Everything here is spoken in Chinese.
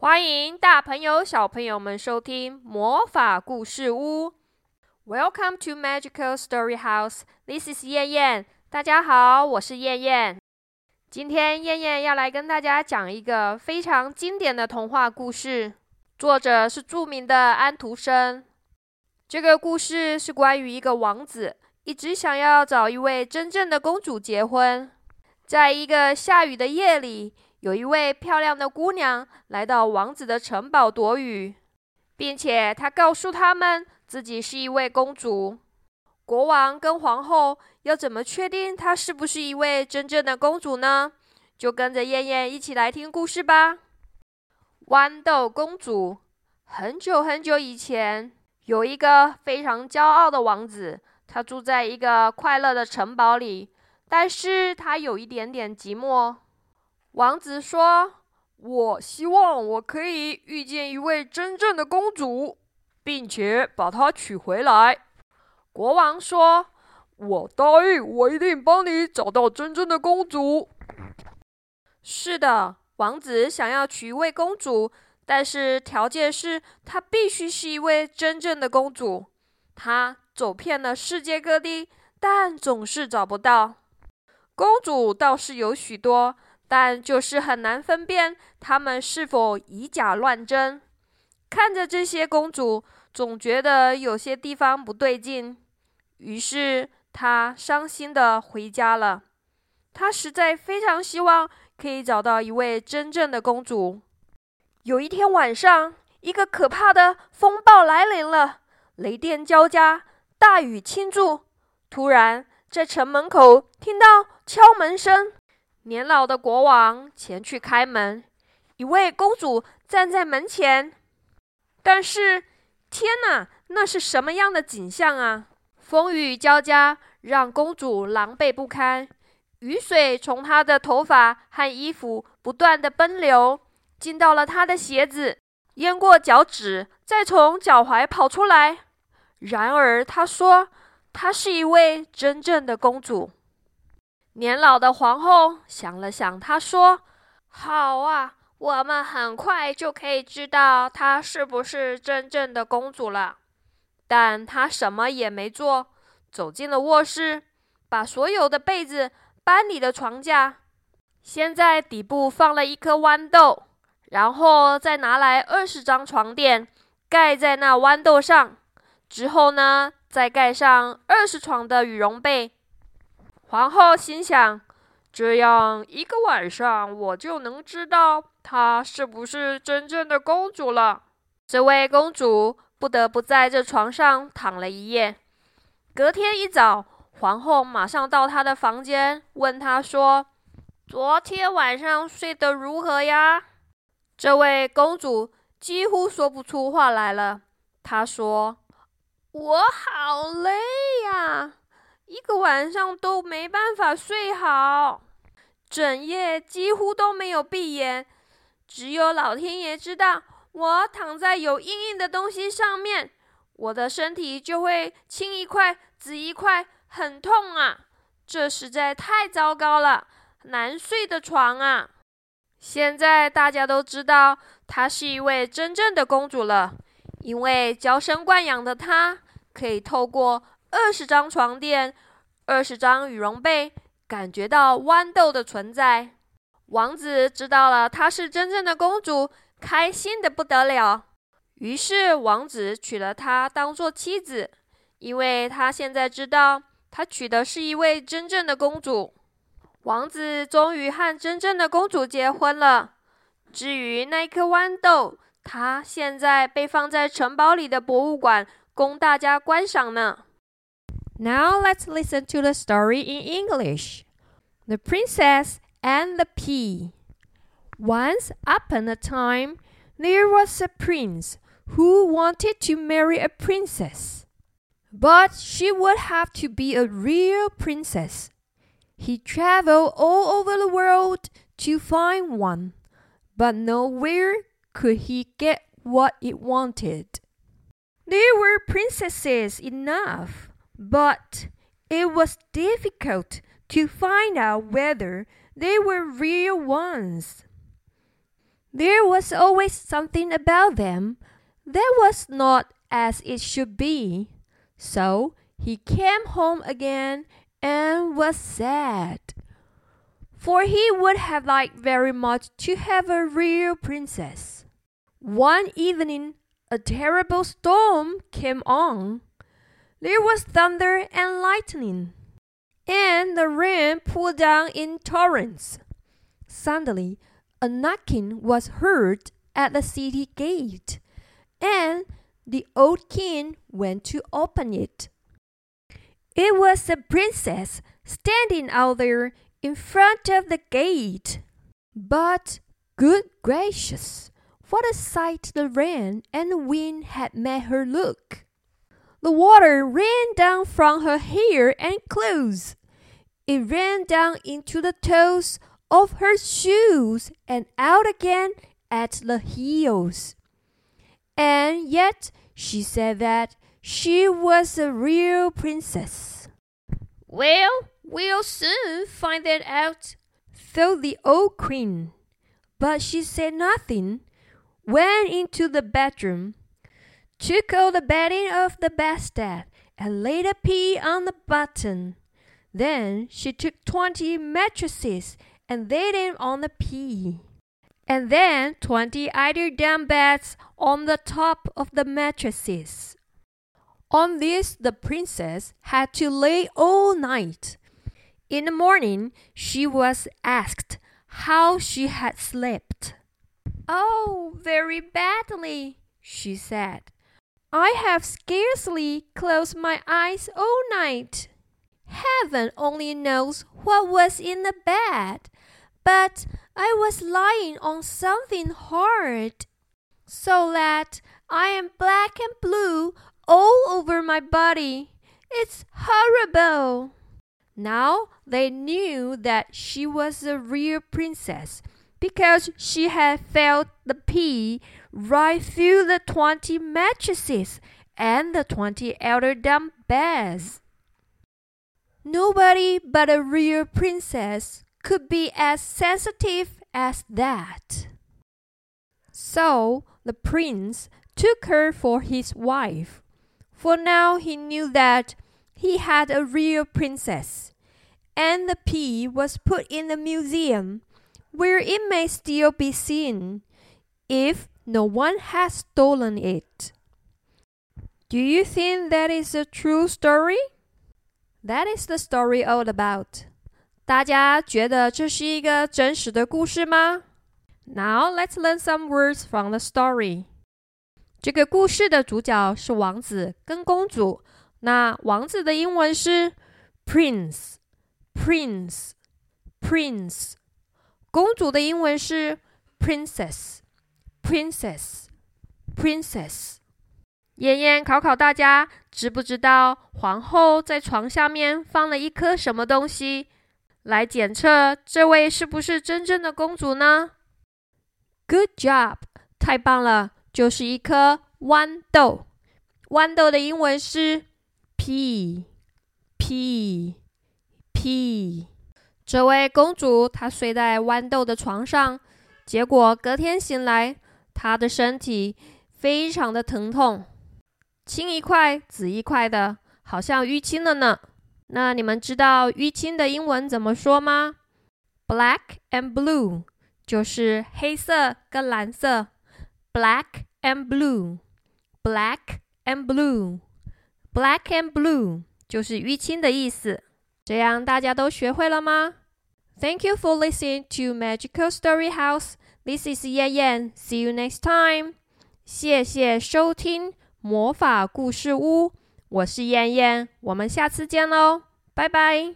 欢迎大朋友、小朋友们收听魔法故事屋。Welcome to Magical Story House. This is 燕燕。大家好，我是燕燕。今天燕燕要来跟大家讲一个非常经典的童话故事，作者是著名的安徒生。这个故事是关于一个王子，一直想要找一位真正的公主结婚。在一个下雨的夜里。有一位漂亮的姑娘来到王子的城堡躲雨，并且她告诉他们自己是一位公主。国王跟皇后要怎么确定她是不是一位真正的公主呢？就跟着燕燕一起来听故事吧。豌豆公主。很久很久以前，有一个非常骄傲的王子，他住在一个快乐的城堡里，但是他有一点点寂寞。王子说：“我希望我可以遇见一位真正的公主，并且把她娶回来。”国王说：“我答应，我一定帮你找到真正的公主。”是的，王子想要娶一位公主，但是条件是她必须是一位真正的公主。他走遍了世界各地，但总是找不到公主，倒是有许多。但就是很难分辨他们是否以假乱真。看着这些公主，总觉得有些地方不对劲。于是他伤心的回家了。他实在非常希望可以找到一位真正的公主。有一天晚上，一个可怕的风暴来临了，雷电交加，大雨倾注。突然，在城门口听到敲门声。年老的国王前去开门，一位公主站在门前。但是，天哪，那是什么样的景象啊！风雨交加，让公主狼狈不堪。雨水从她的头发和衣服不断的奔流，进到了她的鞋子，淹过脚趾，再从脚踝跑出来。然而，她说，她是一位真正的公主。年老的皇后想了想，她说：“好啊，我们很快就可以知道她是不是真正的公主了。”但她什么也没做，走进了卧室，把所有的被子搬离了床架，先在底部放了一颗豌豆，然后再拿来二十张床垫盖在那豌豆上，之后呢，再盖上二十床的羽绒被。皇后心想：“这样一个晚上，我就能知道她是不是真正的公主了。”这位公主不得不在这床上躺了一夜。隔天一早，皇后马上到她的房间，问她说：“昨天晚上睡得如何呀？”这位公主几乎说不出话来了。她说：“我好累呀。”一个晚上都没办法睡好，整夜几乎都没有闭眼。只有老天爷知道，我躺在有硬硬的东西上面，我的身体就会青一块紫一块，很痛啊！这实在太糟糕了，难睡的床啊！现在大家都知道她是一位真正的公主了，因为娇生惯养的她可以透过。二十张床垫，二十张羽绒被，感觉到豌豆的存在。王子知道了她是真正的公主，开心的不得了。于是王子娶了她当做妻子，因为他现在知道他娶的是一位真正的公主。王子终于和真正的公主结婚了。至于那颗豌豆，它现在被放在城堡里的博物馆，供大家观赏呢。Now let's listen to the story in English. The Princess and the Pea. Once upon a time, there was a prince who wanted to marry a princess. But she would have to be a real princess. He traveled all over the world to find one, but nowhere could he get what he wanted. There were princesses enough but it was difficult to find out whether they were real ones. There was always something about them that was not as it should be. So he came home again and was sad. For he would have liked very much to have a real princess. One evening, a terrible storm came on. There was thunder and lightning, and the rain poured down in torrents. Suddenly, a knocking was heard at the city gate, and the old king went to open it. It was the princess standing out there in front of the gate. But, good gracious, what a sight the rain and the wind had made her look! The water ran down from her hair and clothes. It ran down into the toes of her shoes and out again at the heels. And yet she said that she was a real princess. Well, we'll soon find that out, thought the old queen. But she said nothing, went into the bedroom, took all the bedding off the bedstead, and laid a pea on the button. Then she took twenty mattresses and laid them on the pea. And then twenty eider down beds on the top of the mattresses. On this the princess had to lay all night. In the morning she was asked how she had slept. Oh, very badly, she said. I have scarcely closed my eyes all night. Heaven only knows what was in the bed, but I was lying on something hard, so that I am black and blue all over my body. It's horrible. Now they knew that she was a real princess because she had felt the pea right through the twenty mattresses and the twenty eider-down beds. Nobody but a real princess could be as sensitive as that. So the prince took her for his wife, for now he knew that he had a real princess, and the pea was put in the museum, where it may still be seen, if no one has stolen it. Do you think that is a true story? That is the story all about. 大家觉得这是一个真实的故事吗？Now let's learn some words from the story. 这个故事的主角是王子跟公主。那王子的英文是 prince，prince，prince。公主的英文是 princess，princess，princess。燕燕考考大家，知不知道皇后在床下面放了一颗什么东西，来检测这位是不是真正的公主呢？Good job，太棒了，就是一颗豌豆。豌豆的英文是 pe pe pe。这位公主她睡在豌豆的床上，结果隔天醒来，他的身体非常的疼痛。青一块紫一块的，好像淤青了呢。那你们知道淤青的英文怎么说吗？Black and blue 就是黑色跟蓝色。Black and blue，black and blue，black and blue 就是淤青的意思。这样大家都学会了吗？Thank you for listening to Magical Story House. This is Yan Yan. See you next time. 谢谢收听。魔法故事屋，我是燕燕，我们下次见喽，拜拜。